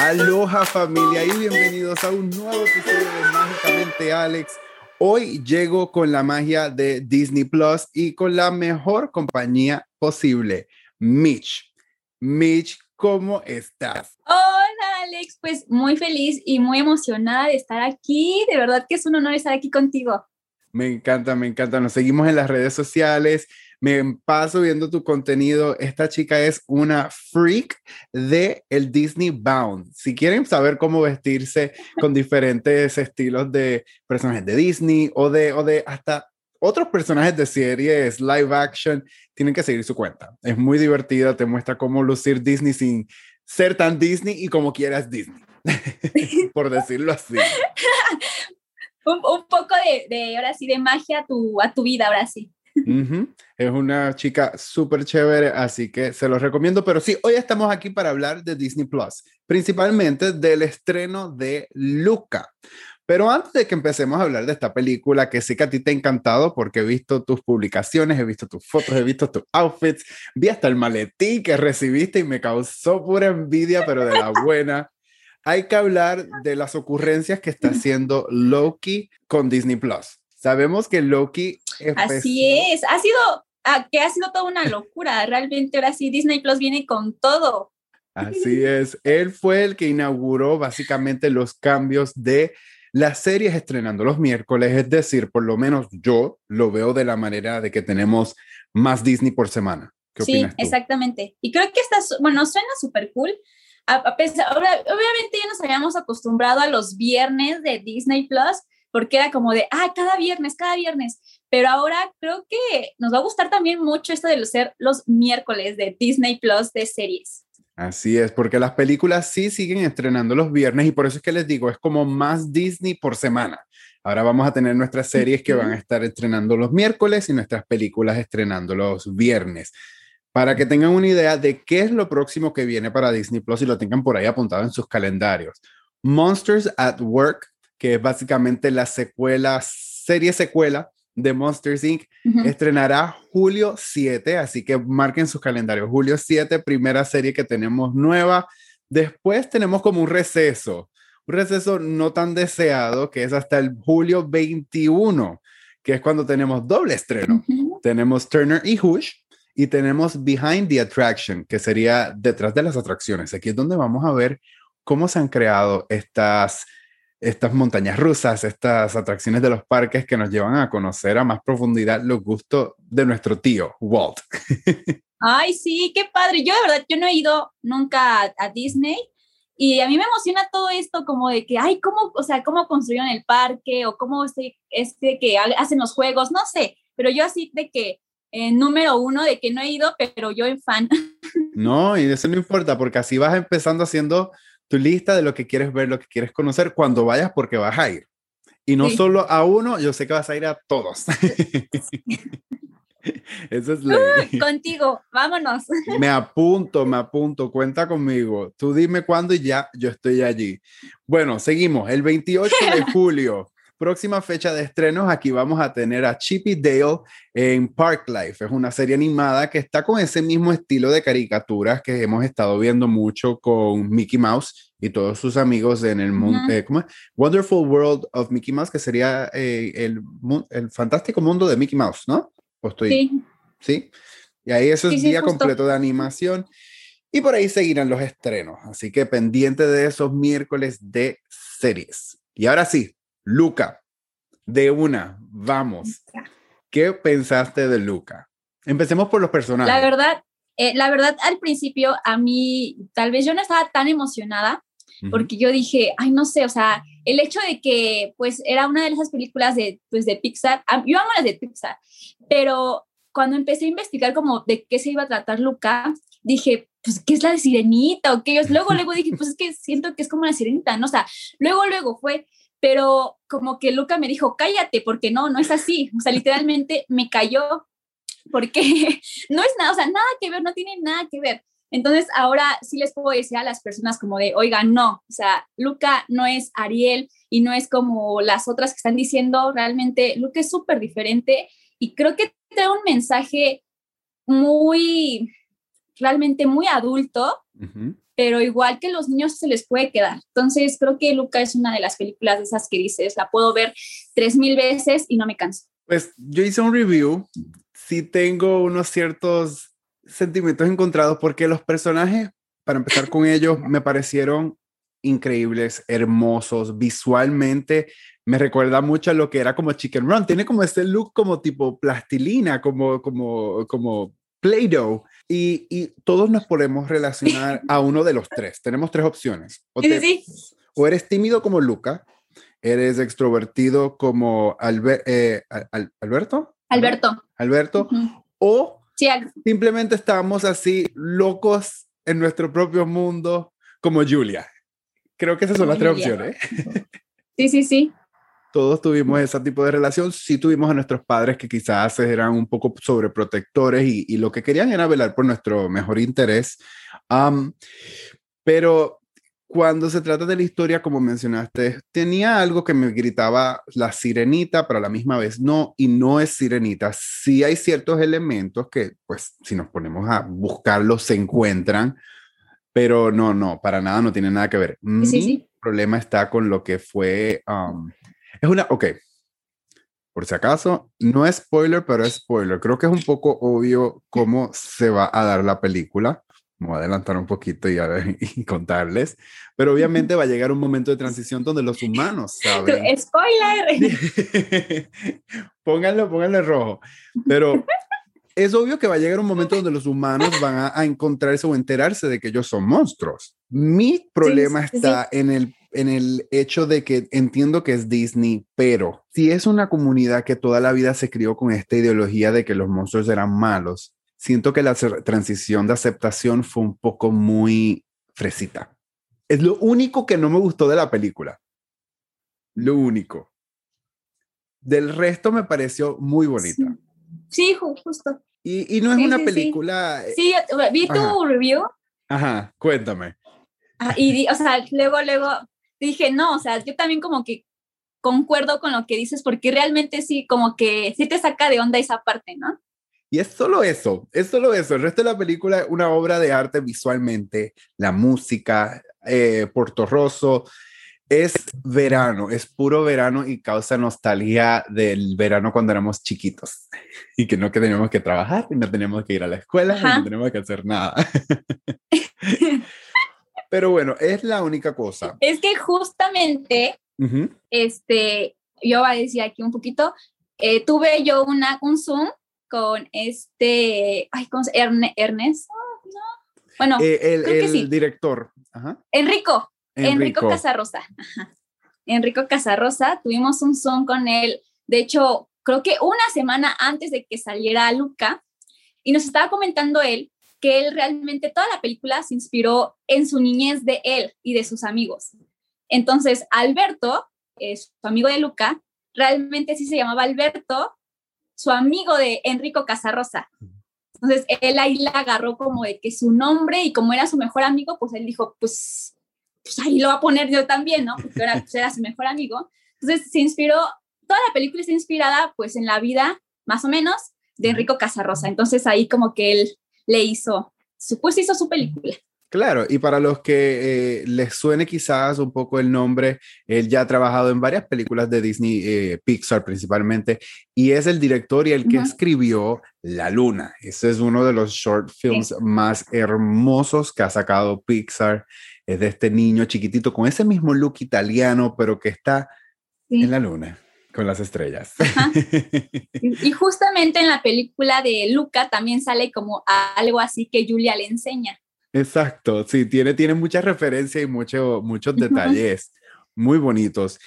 Aloha familia y bienvenidos a un nuevo episodio de Mágicamente Alex. Hoy llego con la magia de Disney Plus y con la mejor compañía posible, Mitch. Mitch, ¿cómo estás? Hola Alex, pues muy feliz y muy emocionada de estar aquí. De verdad que es un honor estar aquí contigo. Me encanta, me encanta. Nos seguimos en las redes sociales me paso viendo tu contenido. Esta chica es una freak de el Disney Bound. Si quieren saber cómo vestirse con diferentes estilos de personajes de Disney o de, o de hasta otros personajes de series live action, tienen que seguir su cuenta. Es muy divertida, te muestra cómo lucir Disney sin ser tan Disney y como quieras Disney, por decirlo así. un, poco de, de, ahora sí, de magia a tu, a tu vida, ahora sí. Es una chica súper chévere, así que se los recomiendo. Pero sí, hoy estamos aquí para hablar de Disney Plus, principalmente del estreno de Luca. Pero antes de que empecemos a hablar de esta película, que sé que a ti te ha encantado porque he visto tus publicaciones, he visto tus fotos, he visto tus outfits, vi hasta el maletín que recibiste y me causó pura envidia, pero de la buena. Hay que hablar de las ocurrencias que está haciendo Loki con Disney Plus. Sabemos que Loki... Así es, ha sido, ah, que ha sido toda una locura. Realmente ahora sí Disney Plus viene con todo. Así es, él fue el que inauguró básicamente los cambios de las series estrenando los miércoles, es decir, por lo menos yo lo veo de la manera de que tenemos más Disney por semana. ¿Qué sí, exactamente. Y creo que está, bueno, suena súper cool. A, pesar, obviamente ya nos habíamos acostumbrado a los viernes de Disney Plus, porque era como de, ah, cada viernes, cada viernes. Pero ahora creo que nos va a gustar también mucho esto de ser los miércoles de Disney Plus de series. Así es, porque las películas sí siguen estrenando los viernes y por eso es que les digo, es como más Disney por semana. Ahora vamos a tener nuestras series que van a estar estrenando los miércoles y nuestras películas estrenando los viernes. Para que tengan una idea de qué es lo próximo que viene para Disney Plus y lo tengan por ahí apuntado en sus calendarios. Monsters at Work que es básicamente la secuela, serie secuela de Monsters Inc., estrenará julio 7, así que marquen sus calendarios. Julio 7, primera serie que tenemos nueva. Después tenemos como un receso, un receso no tan deseado, que es hasta el julio 21, que es cuando tenemos doble estreno. Tenemos Turner y Hush y tenemos Behind the Attraction, que sería detrás de las atracciones. Aquí es donde vamos a ver cómo se han creado estas estas montañas rusas, estas atracciones de los parques que nos llevan a conocer a más profundidad los gustos de nuestro tío, Walt. Ay, sí, qué padre. Yo de verdad, yo no he ido nunca a, Disney y a mí me emociona todo esto como de que, ay, cómo, o sea, cómo construyeron el parque o cómo este, este que hacen los juegos, no sé, pero yo así de que, eh, número uno, de que no he ido, pero yo en fan. No, y eso no importa, porque así vas empezando haciendo tu lista de lo que quieres ver, lo que quieres conocer cuando vayas porque vas a ir. Y no solo a uno, yo sé que vas a ir a todos. Eso es ley. contigo, vámonos. Me apunto, me apunto, cuenta conmigo. Tú dime cuándo y ya, yo estoy allí. Bueno, seguimos. El 28 de julio próxima fecha de estrenos, aquí vamos a tener a Chippy Dale en Park Life. Es una serie animada que está con ese mismo estilo de caricaturas que hemos estado viendo mucho con Mickey Mouse y todos sus amigos en el mundo, eh, ¿cómo es? Wonderful World of Mickey Mouse, que sería eh, el, el, fantástico mundo de Mickey Mouse, ¿no? estoy, sí. ¿Sí? Y ahí eso es día completo de animación. Y por ahí seguirán los estrenos. Así que pendiente de esos miércoles de series. Y ahora sí, Luca, de una, vamos. ¿Qué pensaste de Luca? Empecemos por los personajes. La verdad, eh, la verdad, al principio a mí, tal vez yo no estaba tan emocionada porque yo dije, ay, no sé, o sea, el hecho de que pues era una de esas películas de, pues, de Pixar, yo amo las de Pixar, pero cuando empecé a investigar como de qué se iba a tratar Luca, dije, pues, ¿qué es la de sirenita? O qué luego, luego dije, pues es que siento que es como una sirenita, ¿no? O sea, luego, luego fue, pero como que Luca me dijo, cállate, porque no, no es así. O sea, literalmente me cayó porque no es nada, o sea, nada que ver, no tiene nada que ver. Entonces, ahora sí les puedo decir a las personas como de, oiga, no, o sea, Luca no es Ariel y no es como las otras que están diciendo, realmente Luca es súper diferente y creo que trae un mensaje muy, realmente muy adulto, pero igual que los niños se les puede quedar. Entonces, creo que Luca es una de las películas de esas que dices, la puedo ver tres mil veces y no me canso. Pues yo hice un review, sí tengo unos ciertos sentimientos encontrados porque los personajes, para empezar con ellos, me parecieron increíbles, hermosos, visualmente me recuerda mucho a lo que era como Chicken Run. Tiene como este look como tipo plastilina, como, como, como Play-Doh. Y, y, todos nos podemos relacionar a uno de los tres. Tenemos tres opciones. O, o eres tímido como Luca, eres extrovertido como eh, Alberto. Alberto. Alberto. O simplemente estamos así locos en nuestro propio mundo como Julia. Creo que esas son las tres opciones. Sí, sí, sí todos tuvimos ese tipo de relación. Sí tuvimos a nuestros padres que quizás eran un poco sobreprotectores y, y lo que querían era velar por nuestro mejor interés. pero cuando se trata de la historia, como mencionaste, tenía algo que me gritaba la sirenita, pero a la misma vez no, y no es sirenita. Sí hay ciertos elementos que, pues, si nos ponemos a buscarlos, se encuentran, pero no, no, para nada, no tiene nada que ver. Sí, Mi problema está con lo que fue es una, ok, por si acaso, no es spoiler, pero es spoiler. Creo que es un poco obvio cómo se va a dar la película. Me voy a adelantar un poquito y, a, y contarles. Pero obviamente va a llegar un momento de transición donde los humanos saben. ¡Spoiler! pónganlo, pónganlo en rojo. Pero es obvio que va a llegar un momento donde los humanos van a, a encontrarse o enterarse de que ellos son monstruos. Mi problema está en el en el hecho de que entiendo que es Disney, pero si es una comunidad que toda la vida se crió con esta ideología de que los monstruos eran malos, siento que la transición de aceptación fue un poco muy fresita. Es lo único que no me gustó de la película. Lo único. Del resto me pareció muy bonita. Sí, justo. Y, no es una película. Sí, vi tu review. Ajá, cuéntame. Ah, y, o sea, luego, luego dije, no, o sea, yo también como que concuerdo con lo que dices, porque realmente sí, como que sí te saca de onda esa parte, ¿no? Y es solo eso, es solo eso. El resto de la película es una obra de arte visualmente, la música, eh, Puerto Rosso, es verano, es puro verano y causa nostalgia del verano cuando éramos chiquitos y que no que teníamos que trabajar y no teníamos que ir a la escuela y no teníamos que hacer nada. Pero bueno, es la única cosa. Es que justamente, este, yo voy a decir aquí un poquito, eh, tuve yo una, un Zoom con este, ay, ¿cómo se llama? Ernest, no. Bueno, eh, el, director. Enrico, Enrico, Casarrosa. Enrico Casarrosa, tuvimos un Zoom con él, de hecho, creo que una semana antes de que saliera Luca, y nos estaba comentando él que él realmente toda la película se inspiró en su niñez de él y de sus amigos. Entonces, Alberto, es su amigo de Luca, realmente sí se llamaba Alberto, su amigo de Enrico Casarrosa. Entonces, él ahí la agarró como de que su nombre y como era su mejor amigo, pues él dijo, pues, pues ahí lo va a poner yo también, ¿no? Porque era, pues, era su mejor amigo. Entonces, se inspiró, toda la película está inspirada pues en la vida, más o menos, de Enrico Casarrosa. Entonces, ahí como que él le hizo, pues hizo su película. Claro, y para los que eh, les suene quizás un poco el nombre, él ya ha trabajado en varias películas de Disney, eh, Pixar principalmente, y es el director y el que escribió La Luna. Ese es uno de los short films más hermosos que ha sacado Pixar. Es de este niño chiquitito con ese mismo look italiano, pero que está en la luna. Con las estrellas. Y justamente en la película de Luca también sale como algo así que Julia le enseña. Exacto, sí, tiene, tiene muchas referencias y mucho, muchos detalles muy bonitos.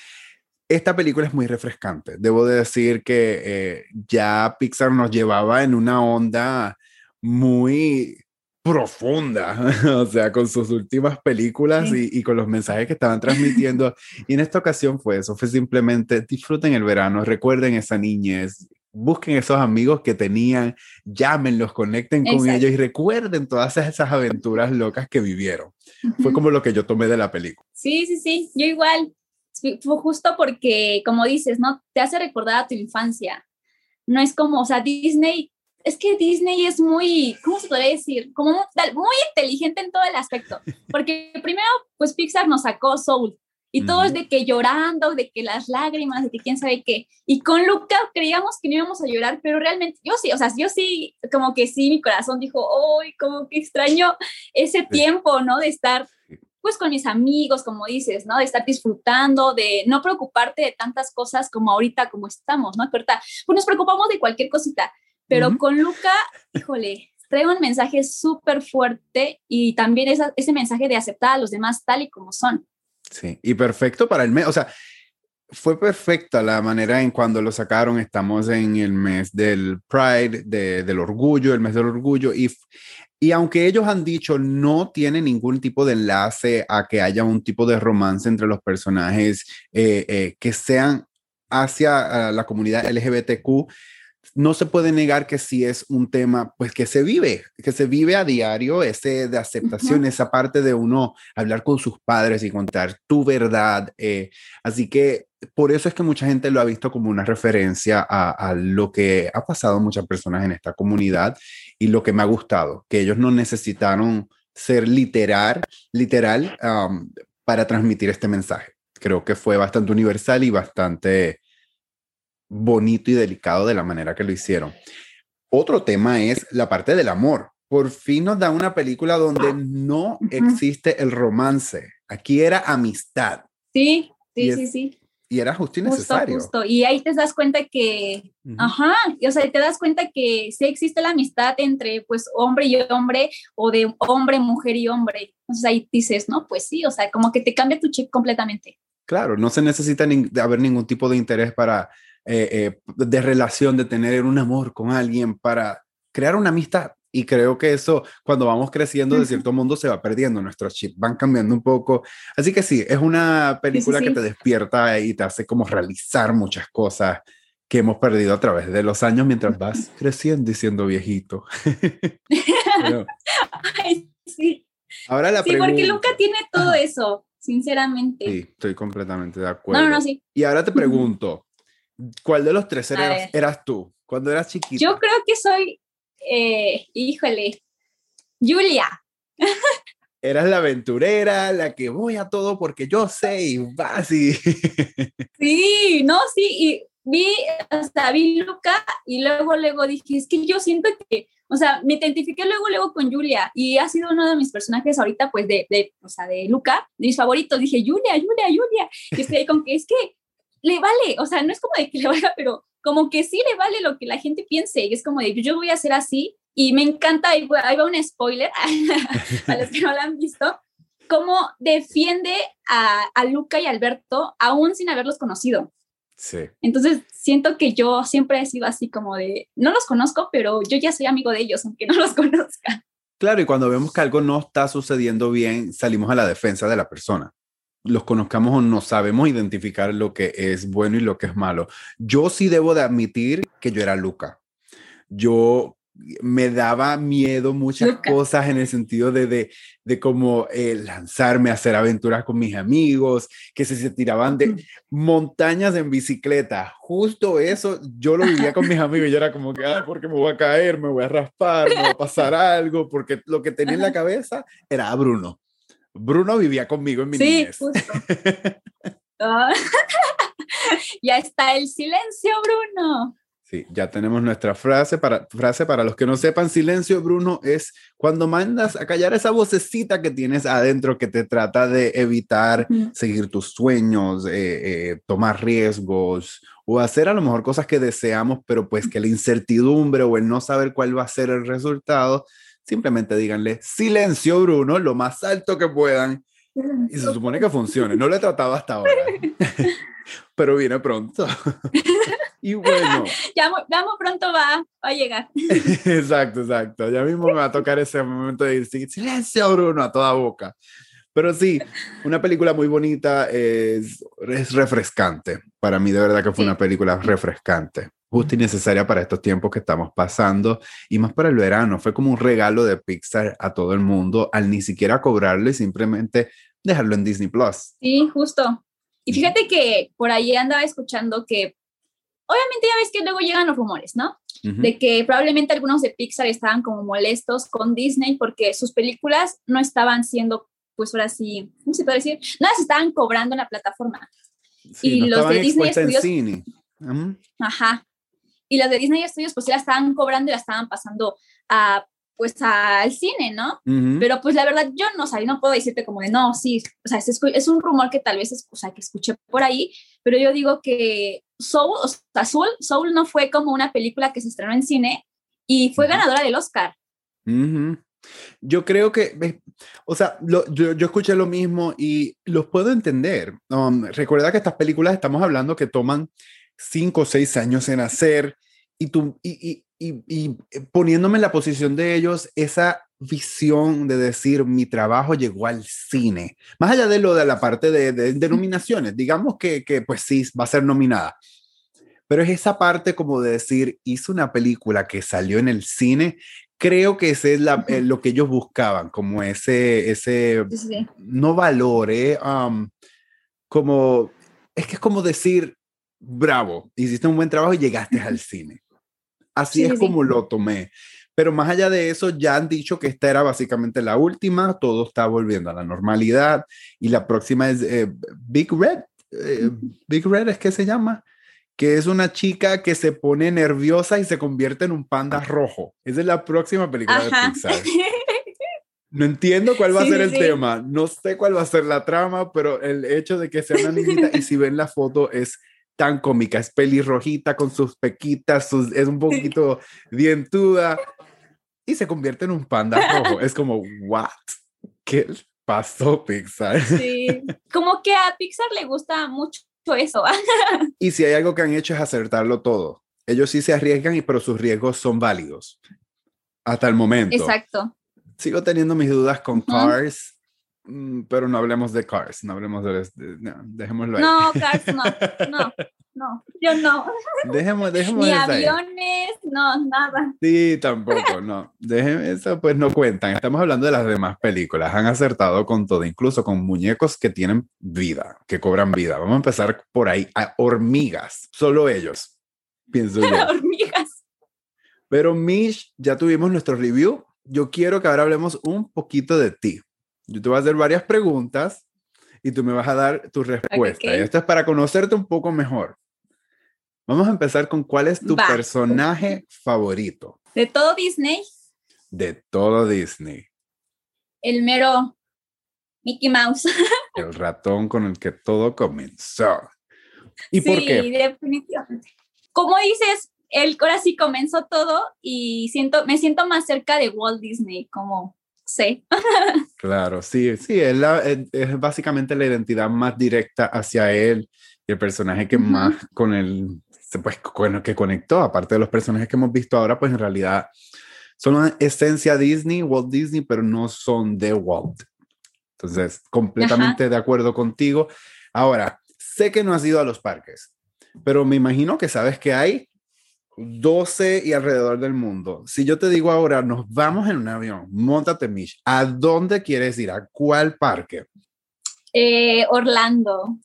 Esta película es muy refrescante. Debo de decir que eh, ya Pixar nos llevaba en una onda muy profunda, o sea, con sus últimas películas y, con los mensajes que estaban transmitiendo. y en esta ocasión fue eso, fue simplemente disfruten el verano, recuerden esa niñez, busquen esos amigos que tenían, llámenlos, conecten con ellos y recuerden todas esas aventuras locas que vivieron. Fue como lo que yo tomé de la película. Sí, sí, sí, yo igual. Fue justo porque, como dices, ¿no? Te hace recordar a tu infancia. No es como, o sea, Disney es que Disney es muy, ¿cómo se podría decir? Como muy inteligente en todo el aspecto. Porque primero, pues Pixar nos sacó Soul. Y todo es de que llorando, de que las lágrimas, de que quién sabe qué. Y con Luca creíamos que no íbamos a llorar, pero realmente yo sí, o sea, yo sí, como que sí, mi corazón dijo, ¡ay, como que extraño ese tiempo, ¿no? De estar pues con mis amigos, como dices, ¿no? De estar disfrutando, de no preocuparte de tantas cosas como ahorita, como estamos, ¿no? Ahorita, pues nos preocupamos de cualquier cosita, pero con Luca, híjole, trae un mensaje súper fuerte y también ese mensaje de aceptar a los demás tal y como son. Sí, y perfecto para el mes, o sea, fue perfecta la manera en cuando lo sacaron. Estamos en el mes del Pride, del orgullo, el mes del orgullo, y y aunque ellos han dicho no tiene ningún tipo de enlace a que haya un tipo de romance entre los personajes eh, eh, que sean hacia la comunidad LGBTQ, no se puede negar que sí es un tema, pues que se vive, que se vive a diario, ese de aceptación, esa parte de uno hablar con sus padres y contar tu verdad. Eh, así que por eso es que mucha gente lo ha visto como una referencia a, lo que ha pasado a muchas personas en esta comunidad y lo que me ha gustado, que ellos no necesitaron ser literal, literal um, para transmitir este mensaje. Creo que fue bastante universal y bastante bonito y delicado de la manera que lo hicieron. Otro tema es la parte del amor. Por fin nos da una película donde no existe el romance. Aquí era amistad. Sí, sí, sí, sí. Y era justo y necesario. Justo, Y ahí te das cuenta que, ajá, o sea, te das cuenta que sí existe la amistad entre, pues, hombre y hombre, o de hombre, mujer y hombre. Entonces ahí dices, no, pues sí, o sea, como que te cambia tu chip completamente. Claro, no se necesita ni, de haber ningún tipo de interés para eh, eh, de relación, de tener un amor con alguien para crear una amistad. Y creo que eso, cuando vamos creciendo, de cierto modo se va perdiendo, nuestros chips van cambiando un poco. Así que sí, es una película que te despierta y te hace como realizar muchas cosas que hemos perdido a través de los años mientras vas creciendo y siendo viejito. sí. Ahora la sí, porque Luca tiene todo eso, sinceramente. Sí, estoy completamente de acuerdo. No, no, sí. Y ahora te pregunto, ¿Cuál de los tres eras, tú cuando eras chiquita? Yo creo que soy, eh, híjole, Julia. Eras la aventurera, la que voy a todo porque yo sé y vas y... Sí, no, sí, y vi, hasta vi Luca y luego, luego dije, es que yo siento que, o sea, me identifiqué luego, luego con Julia y ha sido uno de mis personajes ahorita, pues, de, de o sea, de Luca, de mis favoritos. Dije, Julia, Julia, Julia. Y estoy ahí con que es que le vale, o sea, no es como de que le valga, pero como que sí le vale lo que la gente piense, y es como de yo voy a hacer así, y me encanta, ahí va, un spoiler a los que no lo han visto, cómo defiende a, a Luca y Alberto aún sin haberlos conocido. Sí. Entonces, siento que yo siempre he sido así como de, no los conozco, pero yo ya soy amigo de ellos, aunque no los conozca. Claro, y cuando vemos que algo no está sucediendo bien, salimos a la defensa de la persona los conozcamos o no sabemos identificar lo que es bueno y lo que es malo. Yo sí debo de admitir que yo era Luca. Yo me daba miedo muchas cosas en el sentido de, de, de como eh, lanzarme a hacer aventuras con mis amigos, que se, se tiraban de montañas en bicicleta. Justo eso yo lo vivía con mis amigos. Yo era como que, ah, porque me voy a caer, me voy a raspar, me va a pasar algo, porque lo que tenía en la cabeza era Bruno. Bruno vivía conmigo en mi sí, Justo. Ah. ya está el silencio, Bruno. Sí, ya tenemos nuestra frase para, frase para los que no sepan, silencio, Bruno, es cuando mandas a callar esa vocecita que tienes adentro que te trata de evitar seguir tus sueños, eh, eh, tomar riesgos o hacer a lo mejor cosas que deseamos, pero pues que la incertidumbre o el no saber cuál va a ser el resultado simplemente díganle silencio, Bruno, lo más alto que puedan. Y se supone que funcione. No lo he tratado hasta ahora, pero viene pronto. y bueno. Ya, ya pronto va, a llegar. exacto, exacto. Ya mismo me va a tocar ese momento de decir silencio, Bruno, a toda boca. Pero sí, una película muy bonita, es, es refrescante. Para mí, de verdad que fue una película refrescante justa y necesaria para estos tiempos que estamos pasando y más para el verano. Fue como un regalo de Pixar a todo el mundo al ni siquiera cobrarlo y simplemente dejarlo en Disney Plus. Sí, justo. Y fíjate que por ahí andaba escuchando que obviamente ya ves que luego llegan los rumores, ¿no? De que probablemente algunos de Pixar estaban como molestos con Disney porque sus películas no estaban siendo, pues ahora sí, ¿cómo se puede decir? No las estaban cobrando en la plataforma. y los de Disney Studios... Ajá. Y los de Disney Studios pues sí la estaban cobrando y la estaban pasando a pues al cine, ¿no? Pero pues la verdad yo no sabía, no puedo decirte como de no, sí, o sea, es, es un rumor que tal vez es, o sea, que escuché por ahí, pero yo digo que Soul, o sea, Soul, Soul no fue como una película que se estrenó en cine y fue ganadora del Oscar. Yo creo que, o sea, yo, yo, escuché lo mismo y los puedo entender. Um, recuerda que estas películas estamos hablando que toman cinco o seis años en hacer y, tú, y, y, y, poniéndome en la posición de ellos, esa visión de decir mi trabajo llegó al cine, más allá de lo de la parte de, de, nominaciones, digamos que, que, pues sí, va a ser nominada, pero es esa parte como de decir, hizo una película que salió en el cine, creo que ese es la, eh, lo que ellos buscaban, como ese, ese, no valor, eh, um, como, es que es como decir, bravo, hiciste un buen trabajo y llegaste al cine. Así es como lo tomé. Pero más allá de eso, ya han dicho que esta era básicamente la última, todo está volviendo a la normalidad y la próxima es eh, Big Red. Eh, Big Red es que se llama, que es una chica que se pone nerviosa y se convierte en un panda rojo. Esa es la próxima película de Pixar. No entiendo cuál va a ser el tema, no sé cuál va a ser la trama, pero el hecho de que sea una niñita y si ven la foto es tan cómica, es pelirrojita con sus pequitas, es un poquito dientuda y se convierte en un panda rojo. Es como, ¿what? ¿Qué pasó, Pixar? Sí, como que a Pixar le gusta mucho eso. y si hay algo que han hecho es acertarlo todo. Ellos sí se arriesgan, pero sus riesgos son válidos. Hasta el momento. Exacto. Sigo teniendo mis dudas con Cars pero no hablemos de Cars, no hablemos de, no, dejémoslo ahí. No, Cars no, no, no, yo no. Dejemos, dejemos Ni aviones, no, nada. Sí, tampoco, no. Déjenme eso, pues no cuentan. Estamos hablando de las demás películas. Han acertado con todo, incluso con muñecos que tienen vida, que cobran vida. Vamos a empezar por ahí. A hormigas, solo ellos, pienso yo. hormigas. Pero Mish, ya tuvimos nuestro review. Yo quiero que ahora hablemos un poquito de ti. Yo te voy a hacer varias preguntas y tú me vas a dar tu respuesta. Y esto es para conocerte un poco mejor. Vamos a empezar con cuál es tu personaje favorito. ¿De todo Disney? De todo Disney. El mero Mickey Mouse. el ratón con el que todo comenzó. ¿Y por qué? Sí, definitivamente. Como dices, él ahora sí comenzó todo y siento, me siento más cerca de Walt Disney, como Sí. claro, sí, sí, es, es, básicamente la identidad más directa hacia él y el personaje que más con él, pues, con que conectó, aparte de los personajes que hemos visto ahora, pues en realidad son una esencia Disney, Walt Disney, pero no son de Walt. Entonces, completamente de acuerdo contigo. Ahora, sé que no has ido a los parques, pero me imagino que sabes que hay 12 y alrededor del mundo. Si yo te digo ahora, nos vamos en un avión, montate, Mish, ¿a dónde quieres ir? ¿A cuál parque? Eh, Orlando.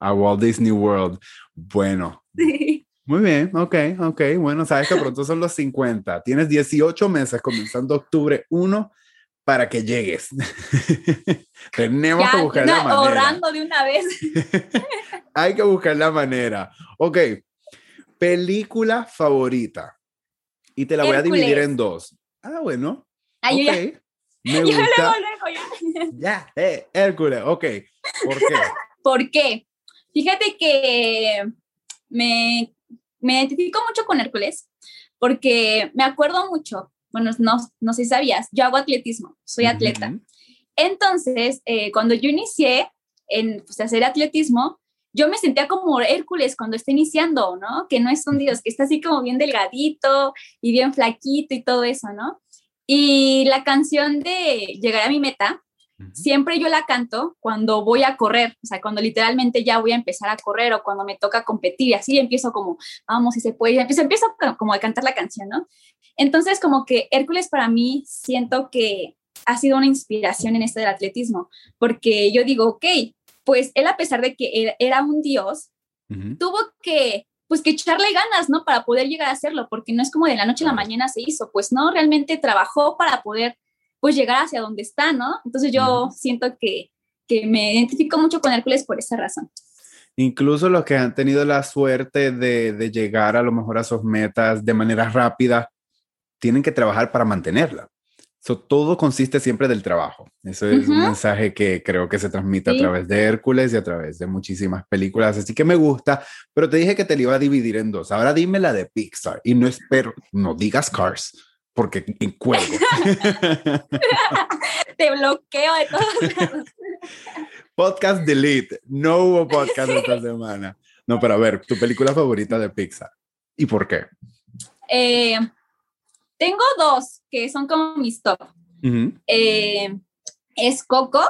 A Walt Disney World. Bueno. Sí. Muy bien, ok, ok. Bueno, sabes que pronto son los 50. Tienes 18 meses comenzando octubre 1 para que llegues. Tenemos que buscar la manera. Ahorrando de una vez. Hay que buscar la manera. Ok, Película favorita. Y te la voy a dividir en dos. Ah, bueno. Ay, okay. ya. Me gusta. ya. ya, eh, Hércules, ok. ¿Por qué? ¿Por qué? Fíjate que me, me identifico mucho con Hércules porque me acuerdo mucho, bueno, no, no sé si sabías, yo hago atletismo, soy atleta. Entonces, eh, cuando yo inicié en pues, hacer atletismo, yo me sentía como Hércules cuando está iniciando, ¿no? Que no es un dios, que está así como bien delgadito y bien flaquito y todo eso, ¿no? Y la canción de Llegar a mi meta, siempre yo la canto cuando voy a correr, o sea, cuando literalmente ya voy a empezar a correr o cuando me toca competir, y así empiezo como, vamos, si se puede, empiezo, empiezo como a cantar la canción, ¿no? Entonces, como que Hércules para mí siento que ha sido una inspiración en esto del atletismo, porque yo digo, ok, pues él a pesar de que era un dios, tuvo que pues que echarle ganas, ¿no? Para poder llegar a hacerlo, porque no es como de la noche a la mañana se hizo, pues no, realmente trabajó para poder pues llegar hacia donde está, ¿no? Entonces yo siento que, que me identifico mucho con Hércules por esa razón. Incluso los que han tenido la suerte de, de llegar a lo mejor a sus metas de manera rápida, tienen que trabajar para mantenerla. Todo consiste siempre del trabajo. Eso es un mensaje que creo que se transmite a través de Hércules y a través de muchísimas películas. Así que me gusta, pero te dije que te lo iba a dividir en dos. Ahora dime la de Pixar y no espero, no digas Cars, porque en cuelgo. te bloqueo de todos Podcast delete. No hubo podcast esta semana. No, pero a ver, tu película favorita de Pixar. ¿Y por qué? Eh, tengo dos que son como mis top. Eh, es Coco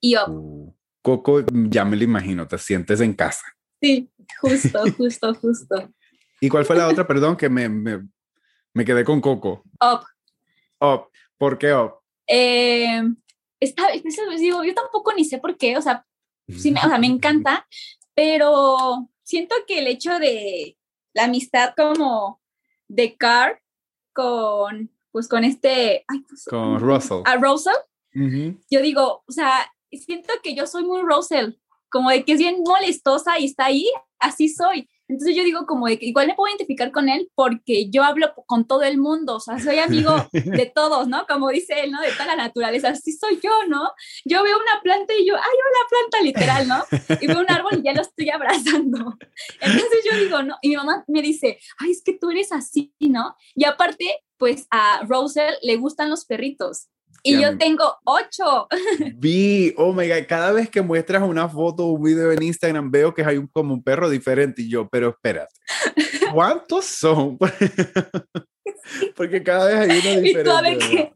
y Up. Uh, Coco, ya me lo imagino, te sientes en casa. Sí, justo, justo, justo. ¿Y cuál fue la otra, perdón, que me, me, quedé con Coco? Up. Up. ¿Por qué Up? Eh, esta, digo, yo tampoco ni sé por qué, o sea, sí me, o sea, me encanta, pero siento que el hecho de la amistad como de Car con, pues con este... Pues, con Russell. A Russell. Yo digo, o sea, siento que yo soy muy Russell, como de que es bien molestosa y está ahí, así soy. Entonces yo digo como de que igual me puedo identificar con él porque yo hablo con todo el mundo, o sea, soy amigo de todos, ¿no? Como dice él, ¿no? De toda la naturaleza, así soy yo, ¿no? Yo veo una planta y yo, ay, una planta literal, ¿no? Y veo un árbol y ya lo estoy abrazando. Entonces yo digo, no, y mi mamá me dice, ay, es que tú eres así, ¿no? Y aparte, pues a Rosel le gustan los perritos. Y yo tengo ocho. Vi, oh my God, cada vez que muestras una foto o un video en Instagram veo que hay un, como un perro diferente y yo, pero espérate, ¿cuántos son? Porque cada vez hay uno diferente.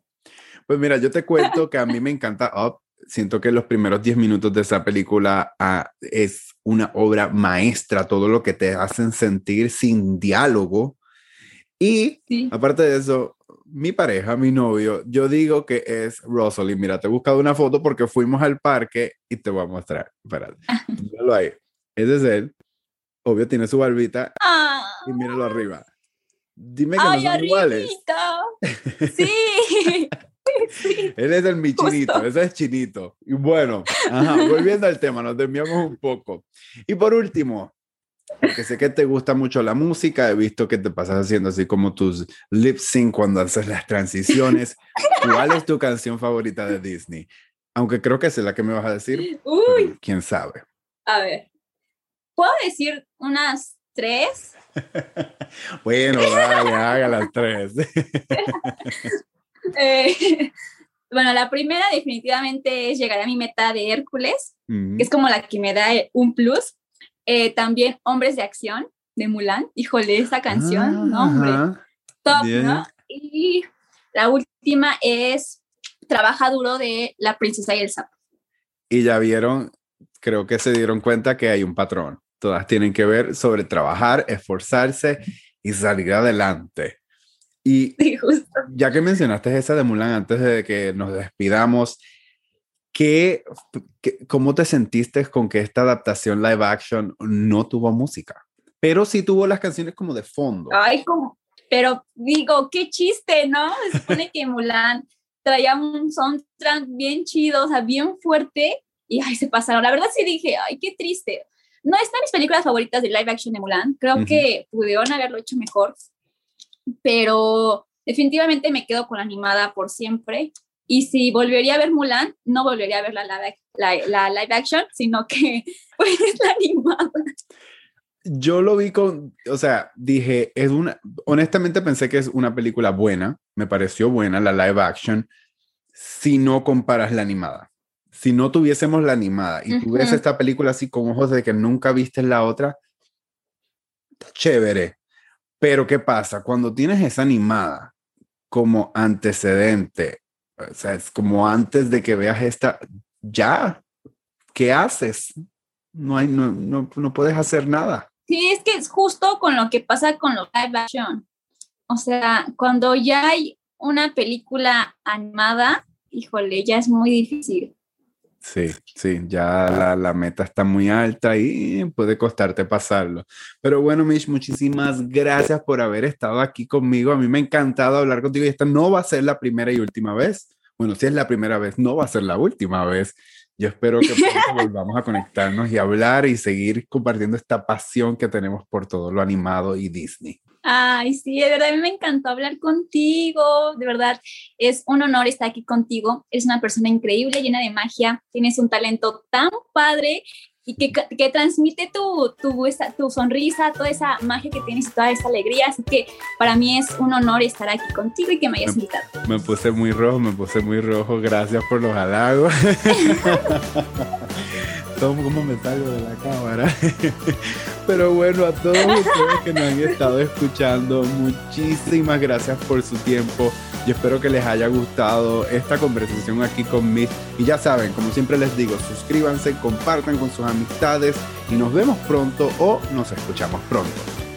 Pues mira, yo te cuento que a mí me encanta Up. Siento que los primeros 10 minutos de esa película ah, es una obra maestra, todo lo que te hacen sentir sin diálogo. Y aparte de eso, mi pareja, mi novio, yo digo que es. Y mira, te he buscado una foto porque fuimos al parque y te voy a mostrar. Espérate. míralo ahí. Ese es él. Obvio, tiene su barbita. Ah. Y míralo arriba. Dime que no son iguales. Sí. Él es el mi chinito, ese es chinito. Y bueno, volviendo al tema, nos desviamos un poco. Y por último, porque sé que te gusta mucho la música, he visto que te pasas haciendo así como tus lip sync cuando haces las transiciones. ¿Cuál es tu canción favorita de Disney? Aunque creo que es la que me vas a decir. Uy. ¿Quién sabe? A ver. ¿Puedo decir unas tres? bueno, vale, haga las tres. Eh, bueno, la primera definitivamente es llegar a mi meta de Hércules, que es como la que me da un plus eh, también Hombres de Acción de Mulan. Híjole, esa canción, no, hombre. Top, ¿no? Y la última es Trabaja duro de La Princesa y el Sapo. Y ya vieron, creo que se dieron cuenta que hay un patrón. Todas tienen que ver sobre trabajar, esforzarse y salir adelante. Y ya que mencionaste esa de Mulan antes de que nos despidamos, ¿Qué, cómo te sentiste con que esta adaptación live action no tuvo música? Pero sí tuvo las canciones como de fondo. Ay, como, pero digo, qué chiste, ¿no? Se supone que Mulan traía un soundtrack bien chido, o sea, bien fuerte, y ay, se pasaron. La verdad sí dije, ay, qué triste. No están mis películas favoritas de live action de Mulan. Creo que pudieron haberlo hecho mejor, pero definitivamente me quedo con la animada por siempre. Y si volvería a ver Mulan, no volvería a ver la, la, live action, sino que pues la animada. Yo lo vi con, o sea, dije, es una, honestamente pensé que es una película buena, me pareció buena la live action, si no comparas la animada. Si no tuviésemos la animada y tú ves esta película así con ojos de que nunca viste la otra, chévere. Pero ¿qué pasa? Cuando tienes esa animada como antecedente o sea, es como antes de que veas esta, ya, ¿qué haces? No, hay, no, no, no puedes hacer nada. Sí, es que es justo con lo que pasa con los live action. O sea, cuando ya hay una película animada, híjole, ya es muy difícil. Sí, sí, ya la, la, meta está muy alta y puede costarte pasarlo. Pero bueno, Mish, muchísimas gracias por haber estado aquí conmigo. A mí me ha encantado hablar contigo y esta no va a ser la primera y última vez. Bueno, si es la primera vez, no va a ser la última vez. Yo espero que volvamos a conectarnos y hablar y seguir compartiendo esta pasión que tenemos por todo lo animado y Disney. Ay, sí, de verdad, a mí me encantó hablar contigo, de verdad, es un honor estar aquí contigo, eres una persona increíble, llena de magia, tienes un talento tan padre y que, que transmite tu, tu, esa, tu sonrisa, toda esa magia que tienes y toda esa alegría, así que para mí es un honor estar aquí contigo y que me hayas invitado. Me puse muy rojo, me puse muy rojo, gracias por los halagos. cómo me salgo de la cámara. Pero bueno, a todos ustedes que nos han estado escuchando, muchísimas gracias por su tiempo. y espero que les haya gustado esta conversación aquí con Miss. Y ya saben, como siempre les digo, suscríbanse, compartan con sus amistades y nos vemos pronto o nos escuchamos pronto.